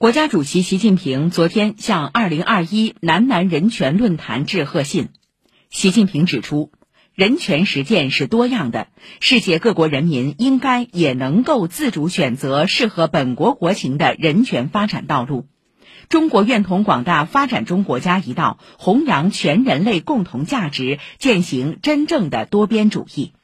国家主席习近平昨天向二零二一南南人权论坛致贺信。习近平指出人权实践是多样的世界各国人民应该也能够自主选择适合本国国情的人权发展道路。中国愿同广大发展中国家一道弘扬全人类共同价值践行真正的多边主义。